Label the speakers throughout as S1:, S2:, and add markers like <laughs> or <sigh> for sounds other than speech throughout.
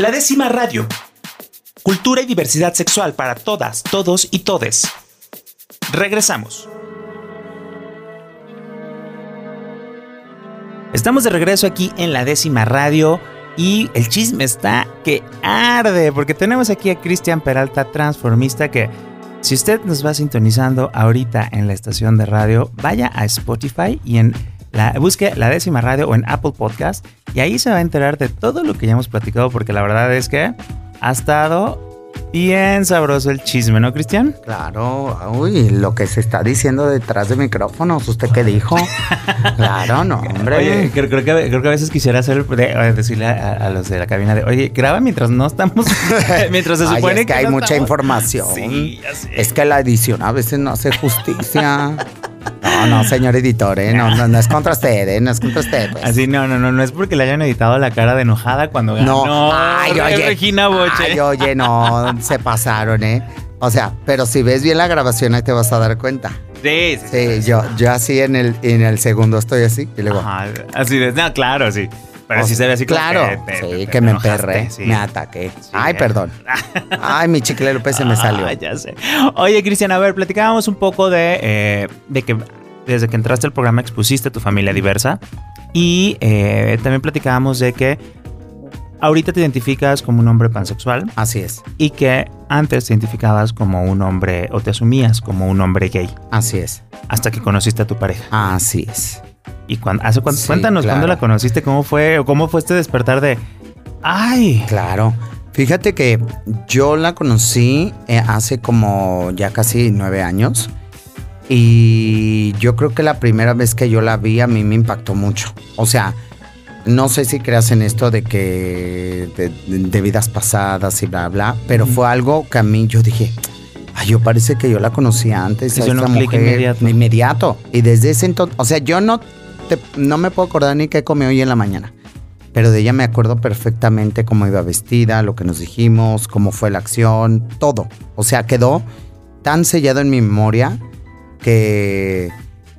S1: La décima radio. Cultura y diversidad sexual para todas, todos y todes. Regresamos. Estamos de regreso aquí en la décima radio y el chisme está que arde porque tenemos aquí a Cristian Peralta, transformista, que si usted nos va sintonizando ahorita en la estación de radio, vaya a Spotify y en la, busque la décima radio o en Apple Podcast y ahí se va a enterar de todo lo que ya hemos platicado porque la verdad es que ha estado Bien sabroso el chisme, ¿no, Cristian?
S2: Claro, uy, lo que se está diciendo detrás de micrófonos, ¿usted qué dijo? <laughs> claro, no, hombre.
S1: Oye, creo, que, creo que a veces quisiera hacer, decirle a, los de la cabina de, oye, graba mientras no estamos, <laughs> mientras se supone
S2: es que, hay mucha información.
S1: Sí,
S2: Es que la edición a veces no hace justicia. <laughs> No, no, señor editor, ¿eh? no, no, es contra usted, ¿eh? no es contra usted. Pues.
S1: Así, no, no, no, no es porque le hayan editado la cara de enojada cuando ganó.
S2: No, ay, oye,
S1: Regina Boche.
S2: Ay, oye, no, se pasaron, ¿eh? O sea, pero si ves bien la grabación ahí te vas a dar cuenta.
S1: Sí,
S2: sí. Sí, yo, yo así en el, en el segundo estoy así y luego.
S1: Ajá, así de, no, claro, sí. Pero si se ve así
S2: Claro, sí, que me emperré, me ataqué. Ay, perdón. <laughs> Ay, mi chicle López se me salió.
S1: Ay, ya sé. Oye, Cristian, a ver, platicábamos un poco de, eh, de que desde que entraste al programa expusiste tu familia diversa y eh, también platicábamos de que ahorita te identificas como un hombre pansexual.
S2: Así es.
S1: Y que antes te identificabas como un hombre o te asumías como un hombre gay.
S2: Así es.
S1: Hasta que conociste a tu pareja.
S2: Así es.
S1: ¿Y cuando, hace cuéntanos cuándo la conociste? ¿Cómo fue? ¿O cómo fue este despertar de... ¡Ay!
S2: Claro. Fíjate que yo la conocí eh, hace como ya casi nueve años. Y yo creo que la primera vez que yo la vi a mí me impactó mucho. O sea, no sé si creas en esto de que de, vidas pasadas y bla, bla, pero fue algo que a mí yo dije, ay, yo parece que yo la conocía antes.
S1: a esta mujer, inmediato.
S2: inmediato. Y desde ese entonces, o sea, yo no no me puedo acordar ni qué comí hoy en la mañana. Pero de ella me acuerdo perfectamente cómo iba vestida, lo que nos dijimos, cómo fue la acción, todo. O sea, quedó tan sellado en mi memoria que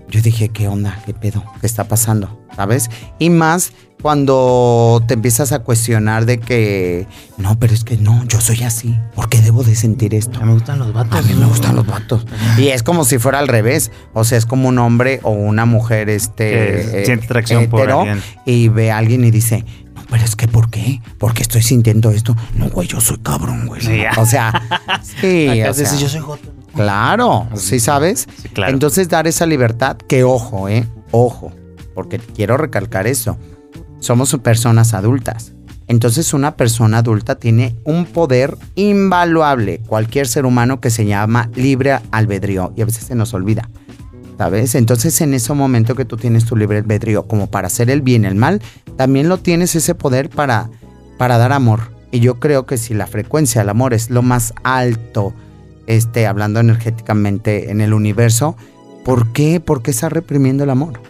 S2: yo dije, ¿qué onda? ¿Qué pedo? ¿Qué está pasando? ¿Sabes? Y más cuando te empiezas a cuestionar de que, no, pero es que no, yo soy así. ¿Por qué debo de sentir esto?
S1: A mí me gustan los vatos.
S2: A mí me gustan los vatos. Y es como si fuera al revés. O sea, es como un hombre o una mujer, este...
S1: Eh, siente atracción por alguien.
S2: Y ve a alguien y dice, no, pero es que ¿por qué? ¿Por qué estoy sintiendo esto? No, güey, yo soy cabrón, güey. o sea, <laughs> sí.
S1: o sea, yo soy joto.
S2: Claro, ¿sí sabes?
S1: Sí, claro.
S2: Entonces dar esa libertad, que ojo, ¿eh? Ojo, porque quiero recalcar eso somos personas adultas. Entonces una persona adulta tiene un poder invaluable, cualquier ser humano que se llama libre albedrío y a veces se nos olvida. ¿Sabes? Entonces en ese momento que tú tienes tu libre albedrío como para hacer el bien, el mal, también lo tienes ese poder para, para dar amor. Y yo creo que si la frecuencia del amor es lo más alto, este, hablando energéticamente en el universo, ¿por qué? ¿Por qué está reprimiendo el amor?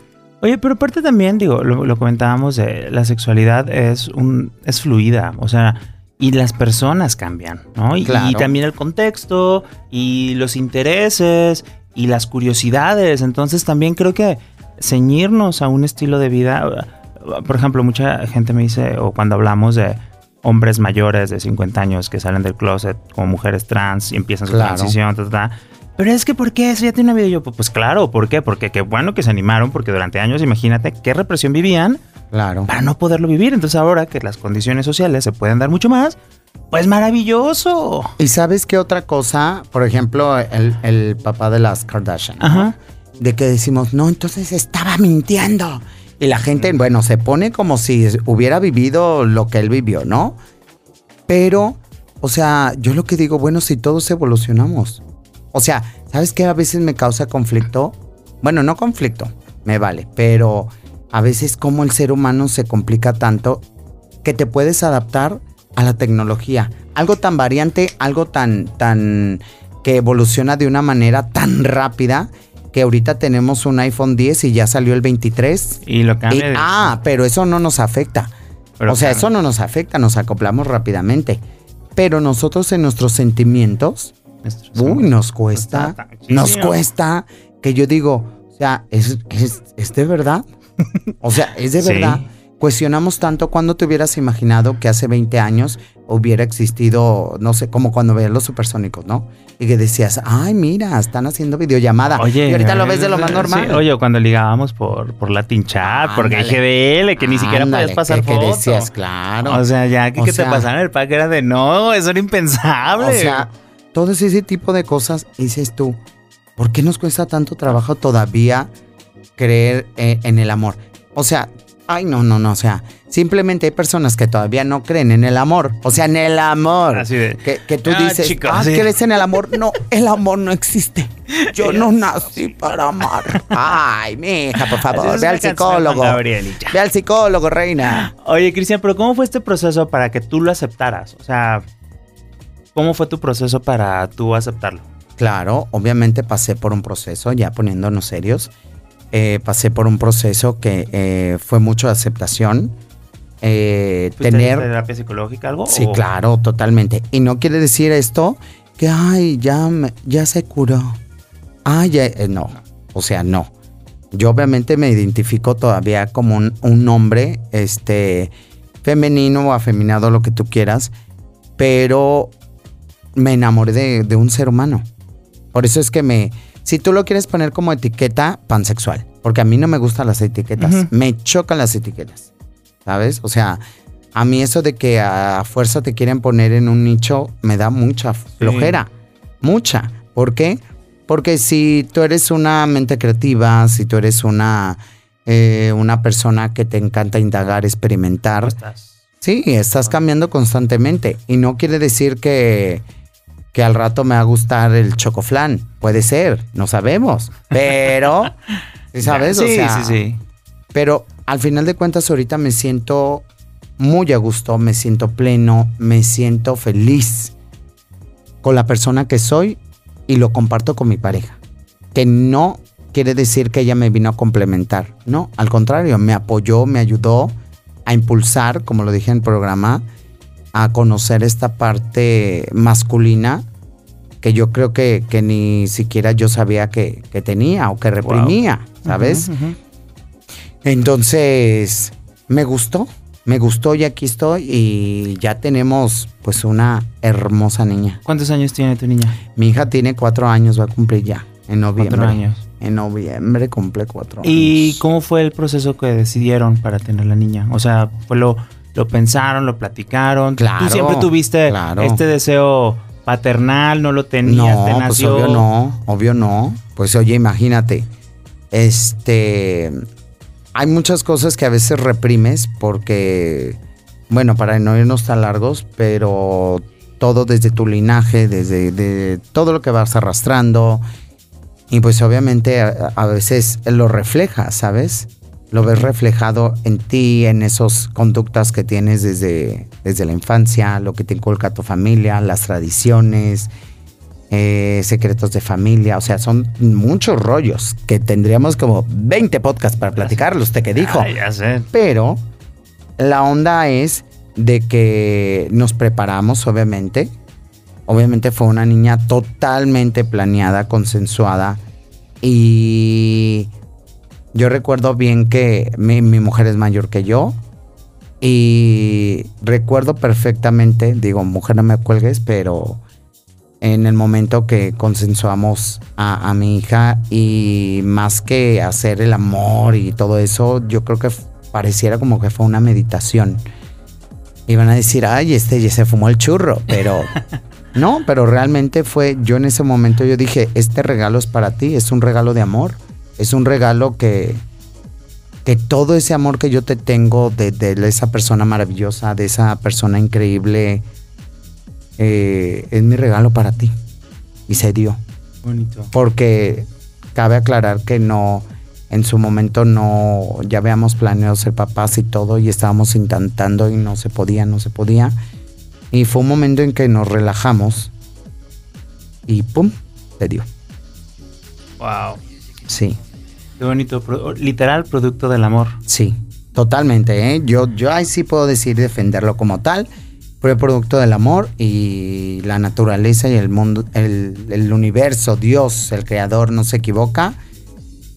S1: Oye, pero aparte también, digo, lo, comentábamos, de la sexualidad es un es fluida, o sea, y las personas cambian, ¿no? Y, y, también el contexto y los intereses y las curiosidades. Entonces también creo que ceñirnos a un estilo de vida, por ejemplo, mucha gente me dice, o cuando hablamos de hombres mayores de 50 años que salen del closet como mujeres trans y empiezan su transición, ta, ta, pero es que, ¿por qué? Eso ya tiene una vida. Y yo, pues claro, ¿por qué? Porque qué bueno que se animaron, porque durante años, imagínate qué represión vivían.
S2: Claro.
S1: Para no poderlo vivir. Entonces, ahora que las condiciones sociales se pueden dar mucho más, pues maravilloso.
S2: ¿Y sabes qué otra cosa? Por ejemplo, el, papá de las Kardashian. Ajá. De que decimos, no, entonces estaba mintiendo. Y la gente, bueno, se pone como si hubiera vivido lo que él vivió, ¿no? Pero, o sea, yo lo que digo, bueno, si todos evolucionamos. O sea, ¿sabes qué a veces me causa conflicto? Bueno, no conflicto, me vale, pero a veces como el ser humano se complica tanto que te puedes adaptar a la tecnología. Algo tan variante, algo tan, tan, que evoluciona de una manera tan rápida que ahorita tenemos un iPhone 10 y ya salió el 23.
S1: Y lo cambia.
S2: ah, pero eso no nos afecta. o sea, eso no nos afecta, nos acoplamos rápidamente. Pero nosotros en nuestros sentimientos Uy, nos cuesta, nos cuesta que yo digo, o sea, ¿es, es, de verdad? o sea, es de verdad cuestionamos tanto cuando te hubieras imaginado que hace 20 años hubiera existido, no sé, como cuando veías los supersónicos, ¿no? Y que decías, ay, mira, están haciendo videollamada. Oye, y ahorita lo ves de lo más normal.
S1: oye, cuando ligábamos por, por Latin Chat, porque por GDL, que ni siquiera podías pasar que, que decías,
S2: claro.
S1: O sea, ya que, te pasaran el pack era de no, eso era impensable. O sea,
S2: todo ese tipo de cosas, dices tú, ¿por qué nos cuesta tanto trabajo todavía creer eh, en el amor? O sea, Ay, no, no, no, o sea, simplemente hay personas que todavía no creen en el amor. O sea, en el amor. Así de. Que, tú ah, dices, ah, ¿crees en el amor? No, el amor no existe. Yo no nací para amar. Ay, mija, por favor, ve al psicólogo. Ve al psicólogo, reina.
S1: Oye, Cristian, pero ¿cómo fue este proceso para que tú lo aceptaras? O sea, ¿cómo fue tu proceso para tú aceptarlo?
S2: Claro, obviamente pasé por un proceso, ya poniéndonos serios eh, pasé por un proceso que eh, fue mucho de aceptación.
S1: Eh, tener terapia psicológica algo?
S2: Sí, claro, totalmente. Y no quiere decir esto que, ay, ya, ya se curó. Ay, ya, eh, no. O sea, no. Yo obviamente me identifico todavía como un, un hombre, este, femenino o afeminado, lo que tú quieras, pero me enamoré de, de un ser humano. Por eso es que me, si tú lo quieres poner como etiqueta, pansexual. Porque a mí no me gustan las etiquetas. Me chocan las etiquetas. ¿Sabes? O sea, a mí eso de que a fuerza te quieren poner en un nicho me da mucha flojera. Mucha. ¿Por qué? Porque si tú eres una mente creativa, si tú eres una, eh, una persona que te encanta indagar, experimentar. Estás? Sí, estás cambiando constantemente. Y no quiere decir que que al rato me va a gustar el chocoflán. Puede ser, no sabemos. Pero, <laughs> ¿sabes? Sí, sí, sí. Pero al final de cuentas, ahorita me siento muy a gusto, me siento pleno, me siento feliz con la persona que soy y lo comparto con mi pareja. Que no quiere decir que ella me vino a complementar. No, al contrario, me apoyó, me ayudó a impulsar, como lo dije en el programa, a conocer esta parte masculina que yo creo que, ni siquiera yo sabía que, tenía o que reprimía, ¿sabes? Entonces, me gustó, me gustó y aquí estoy y ya tenemos pues una hermosa niña.
S1: ¿Cuántos años tiene tu niña?
S2: Mi hija tiene cuatro años, va a cumplir ya, en noviembre. Cuatro años. En noviembre cumple cuatro años.
S1: ¿Y cómo fue el proceso que decidieron para tener la niña? O sea, fue lo lo pensaron, lo platicaron. Claro. Tú siempre tuviste este deseo paternal, no lo tenías,
S2: no, Pues obvio no, obvio no. Pues oye, imagínate. Este. Hay muchas cosas que a veces reprimes porque. Bueno, para no irnos tan largos, pero todo desde tu linaje, desde de todo lo que vas arrastrando. Y pues obviamente a veces lo refleja, ¿sabes? Lo ves reflejado en ti, en esas conductas que tienes desde, desde la infancia, lo que te inculca tu familia, las tradiciones, eh, secretos de familia, o sea, son muchos rollos que tendríamos como 20 podcasts para platicarlos, usted que dijo. ya sé. Pero la onda es de que nos preparamos, obviamente. Obviamente fue una niña totalmente planeada, consensuada y yo recuerdo bien que mi, mujer es mayor que yo y recuerdo perfectamente, digo, mujer no me cuelgues, pero en el momento que consensuamos a, mi hija y más que hacer el amor y todo eso, yo creo que pareciera como que fue una meditación. Iban a decir, ay, este ya se fumó el churro, pero <laughs> no, pero realmente fue, yo en ese momento yo dije, este regalo es para ti, es un regalo de amor es un regalo que, que todo ese amor que yo te tengo de, esa persona maravillosa, de esa persona increíble, eh, es mi regalo para ti. Y se dio. Bonito. Porque cabe aclarar que no, en su momento no, ya habíamos planeado ser papás y todo, y estábamos intentando y no se podía, no se podía. Y fue un momento en que nos relajamos y ¡pum! Se dio.
S1: Wow.
S2: Sí.
S1: Qué bonito, literal producto del amor.
S2: Sí, totalmente. ¿eh? Yo, yo ahí sí puedo decir defenderlo como tal. Fue producto del amor y la naturaleza y el mundo, el, universo, Dios, el creador, no se equivoca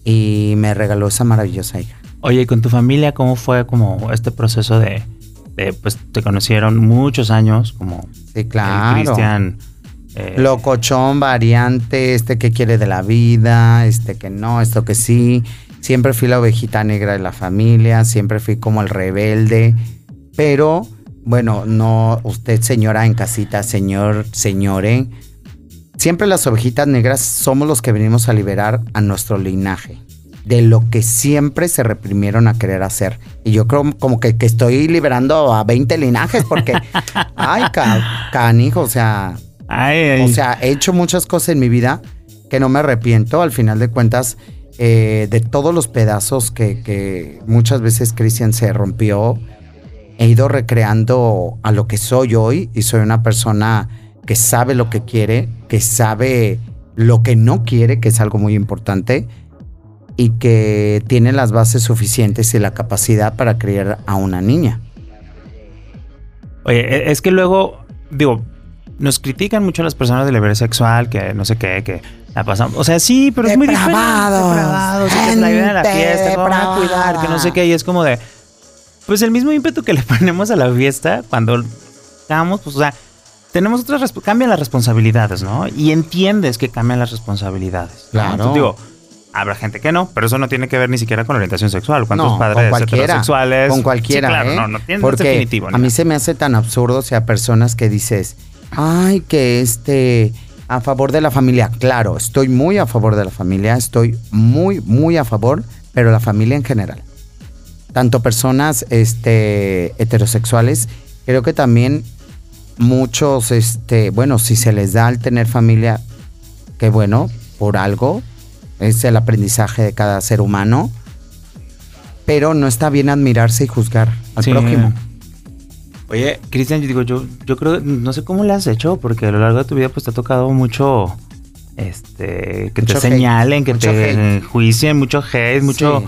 S2: y me regaló esa maravillosa hija.
S1: Oye, ¿y con tu familia cómo fue como este proceso de, pues te conocieron muchos años como
S2: sí, claro.
S1: Cristian?
S2: Eh, Locochón, variante, este que quiere de la vida, este que no, esto que sí. Siempre fui la ovejita negra de la familia, siempre fui como el rebelde, pero bueno, no, usted señora en casita, señor, señore, siempre las ovejitas negras somos los que venimos a liberar a nuestro linaje de lo que siempre se reprimieron a querer hacer. Y yo creo como que, estoy liberando a 20 linajes porque, <laughs> ay, canijo, o sea, o sea, he hecho muchas cosas en mi vida que no me arrepiento. Al final de cuentas, eh, de todos los pedazos que, muchas veces Cristian se rompió, he ido recreando a lo que soy hoy y soy una persona que sabe lo que quiere, que sabe lo que no quiere, que es algo muy importante, y que tiene las bases suficientes y la capacidad para criar a una niña.
S1: Oye, e, es que luego, digo, nos critican mucho las personas del deber sexual, que no sé qué, que la pasamos. O sea, sí, pero es muy diferente. Depravados. que la a la fiesta, ¿cómo a cuidar? Que no sé qué. Y es como de. Pues el mismo ímpetu que <laughs> le ponemos a la fiesta cuando estamos, pues, o sea, tenemos otras. Cambian las responsabilidades, ¿no? Y entiendes que cambian las responsabilidades.
S2: Claro.
S1: digo, habrá gente que no, pero eso no tiene que ver ni siquiera con orientación sexual. ¿Cuántos padres heterosexuales?
S2: Con cualquiera. claro, ¿eh? no, no tiene Porque definitivo. A mí se me hace tan absurdo, o sea, personas que dices, ay, que este a favor de la familia. Claro, estoy muy a favor de la familia, estoy muy, muy a favor, pero la familia en general. Tanto personas este, heterosexuales, creo que también muchos, este, bueno, si se les da al tener familia, qué bueno, por algo, es el aprendizaje de cada ser humano, pero no está bien admirarse y juzgar al prójimo.
S1: Oye, Cristian, yo digo, yo, yo creo, no sé cómo lo has hecho, porque a lo largo de tu vida pues te ha tocado mucho, este, que te señalen, que te juicien, mucho hate, mucho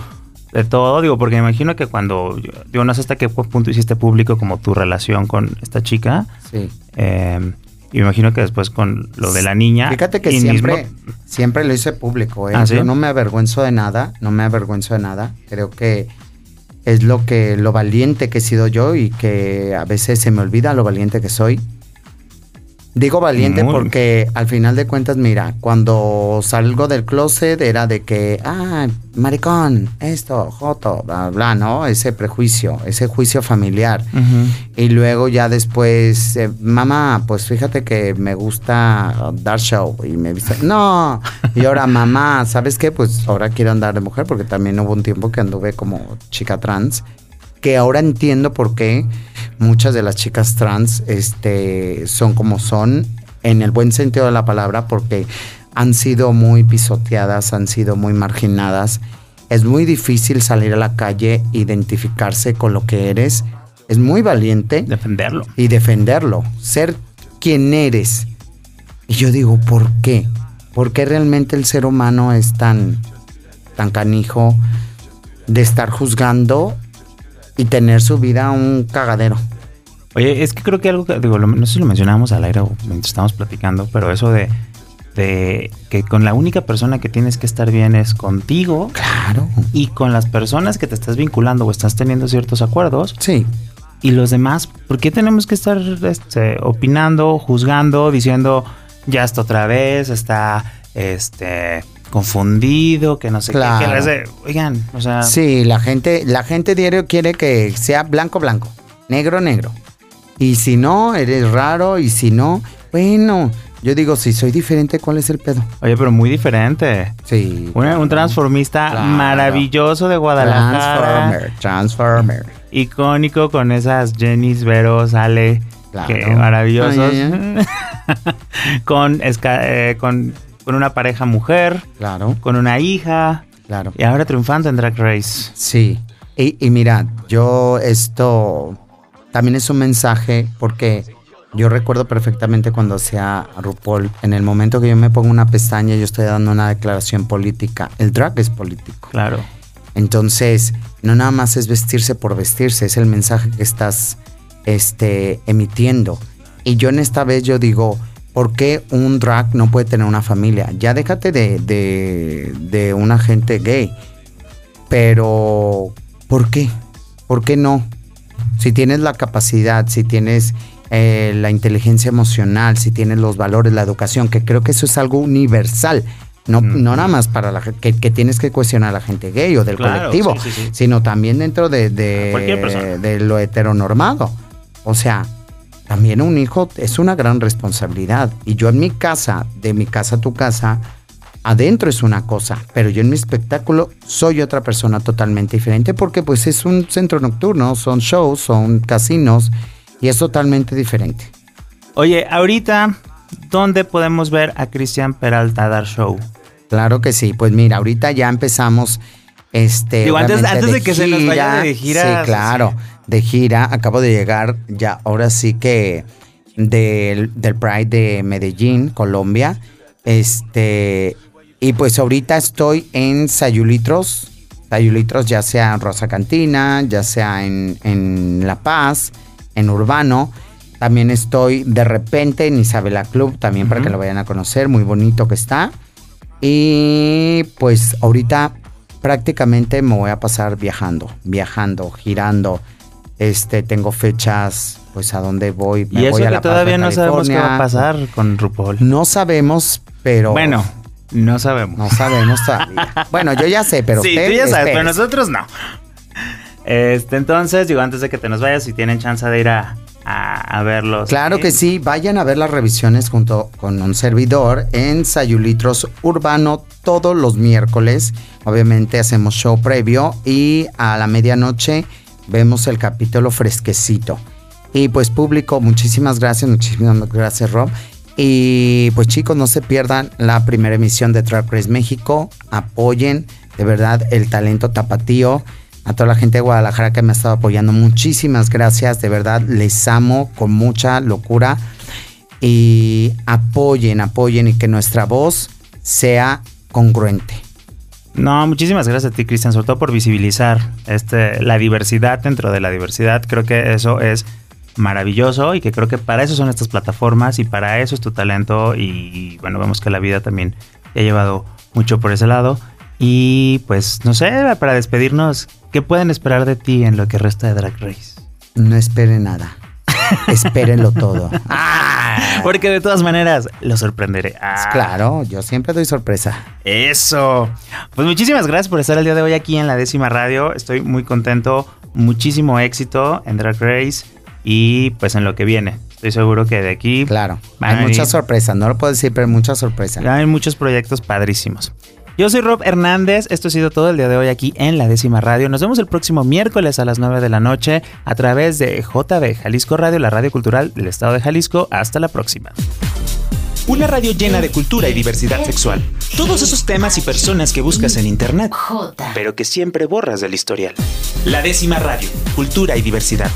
S1: de todo, digo, porque me imagino que cuando, yo no sé hasta qué punto hiciste público como tu relación con esta chica.
S2: Sí.
S1: Eh, y me imagino que después con lo de la niña.
S2: Fíjate que siempre, siempre lo hice público, ¿eh? ¿Ah, Yo no me avergüenzo de nada, no me avergüenzo de nada. Creo que es lo que lo valiente que he sido yo y que a veces se me olvida lo valiente que soy. Digo valiente porque al final de cuentas, mira, cuando salgo del closet era de que, ah, maricón, esto, joto, bla, bla, ¿no? Ese prejuicio, ese juicio familiar. Y luego ya después, eh, mamá, pues fíjate que me gusta dar show. Y me dice, no. Y ahora, mamá, ¿sabes qué? Pues ahora quiero andar de mujer porque también hubo un tiempo que anduve como chica trans que ahora entiendo por qué muchas de las chicas trans este, son como son, en el buen sentido de la palabra, porque han sido muy pisoteadas, han sido muy marginadas. Es muy difícil salir a la calle, identificarse con lo que eres. Es muy valiente.
S1: Defenderlo.
S2: Y defenderlo. Ser quien eres. Y yo digo, ¿por qué? ¿Por qué realmente el ser humano es tan, tan canijo de estar juzgando y tener su vida un cagadero.
S1: Oye, es que creo que algo que, digo, no sé si lo mencionábamos al aire o mientras estábamos platicando, pero eso de, de que con la única persona que tienes que estar bien es contigo.
S2: Claro.
S1: Y con las personas que te estás vinculando o estás teniendo ciertos acuerdos.
S2: Sí.
S1: Y los demás, ¿por qué tenemos que estar este, opinando, juzgando, diciendo, ya está otra vez, está, este, confundido, que no sé qué. oigan, o sea.
S2: Sí, la gente, la gente diario quiere que sea blanco, blanco, negro, negro. Y si no, eres raro, y si no, bueno, yo digo, si soy diferente, ¿cuál es el pedo?
S1: Oye, pero muy diferente.
S2: Sí.
S1: Un, transformista maravilloso de Guadalajara.
S2: Transformer, Transformer.
S1: Icónico con esas Jennys, Veros, Ale. Claro. maravillosos. <laughs> con, eh, con con una pareja mujer,
S2: claro,
S1: con una hija,
S2: claro,
S1: y ahora triunfando en Drag Race.
S2: Sí, y, y mira, yo esto también es un mensaje porque yo recuerdo perfectamente cuando hacía RuPaul, en el momento que yo me pongo una pestaña, yo estoy dando una declaración política. El drag es político.
S1: Claro.
S2: Entonces, no nada más es vestirse por vestirse, es el mensaje que estás este, emitiendo. Y yo en esta vez yo digo, ¿por qué un drag no puede tener una familia? Ya déjate de, de, de una gente gay, pero ¿Por qué? ¿Por qué no? Si tienes la capacidad, si tienes eh, la inteligencia emocional, si tienes los valores, la educación, que creo que eso es algo universal. No, no nada más para la que, que tienes que cuestionar a la gente gay o del colectivo, sino también dentro de, de, de lo heteronormado. O sea, también un hijo es una gran responsabilidad. Y yo en mi casa, de mi casa a tu casa, adentro es una cosa, pero yo en mi espectáculo soy otra persona totalmente diferente porque pues es un centro nocturno, son shows, son casinos y es totalmente diferente.
S1: Oye, ahorita, ¿dónde podemos ver a Cristian Peralta dar show?
S2: Claro que sí, pues mira, ahorita ya empezamos este
S1: Digo, antes, de, que se nos vaya de gira.
S2: Sí, claro, de gira. Acabo de llegar ya, ahora sí que del, del Pride de Medellín, Colombia. Este, y pues ahorita estoy en Sayulitros, Sayulitros ya sea en Rosa Cantina, ya sea en, en La Paz, en Urbano. También estoy de repente en Isabela Club, también para que lo vayan a conocer, muy bonito que está. Y pues ahorita prácticamente me voy a pasar viajando, viajando, girando. Este, tengo fechas, pues a dónde voy.
S1: Me y eso voy a que todavía no sabemos qué va a pasar con RuPaul.
S2: No sabemos, pero.
S1: Bueno, no sabemos.
S2: No sabemos todavía. <laughs> bueno, yo ya sé, pero
S1: sí, tú ya sabes, pero nosotros no. Este, entonces, digo, antes de que te nos vayas, si tienen chance de ir a, a, verlos.
S2: Claro que sí, vayan a ver las revisiones junto con un servidor en Sayulitros Urbano todos los miércoles. Obviamente hacemos show previo y a la medianoche vemos el capítulo fresquecito. Y pues público, muchísimas gracias, muchísimas gracias Rob. Y pues chicos, no se pierdan la primera emisión de Trap Race México. Apoyen de verdad el talento tapatío. A toda la gente de Guadalajara que me ha estado apoyando, muchísimas gracias. De verdad, les amo con mucha locura. Y apoyen, apoyen y que nuestra voz sea congruente.
S1: No, muchísimas gracias a ti, Cristian, sobre todo por visibilizar este, la diversidad dentro de la diversidad. Creo que eso es maravilloso y que creo que para eso son estas plataformas y para eso es tu talento y bueno, vemos que la vida también te ha llevado mucho por ese lado. Y pues no sé, para despedirnos, ¿qué pueden esperar de ti en lo que resta de Drag Race?
S2: No esperen nada. <laughs> Espérenlo todo.
S1: Ah, porque de todas maneras lo sorprenderé.
S2: Ah. Claro, yo siempre doy sorpresa.
S1: Eso. Pues muchísimas gracias por estar el día de hoy aquí en la décima radio. Estoy muy contento. Muchísimo éxito en Drag Race y pues en lo que viene. Estoy seguro que de aquí.
S2: Claro. Hay muchas sorpresas, no lo puedo decir, pero muchas sorpresas.
S1: Hay muchos proyectos padrísimos. Yo soy Rob Hernández, esto ha sido todo el día de hoy aquí en la décima radio. Nos vemos el próximo miércoles a las 9 de la noche a través de JB Jalisco Radio, la radio cultural del estado de Jalisco. Hasta la próxima.
S3: Una radio llena de cultura y diversidad sexual. Todos esos temas y personas que buscas en internet, pero que siempre borras del historial. La décima radio, cultura y diversidad.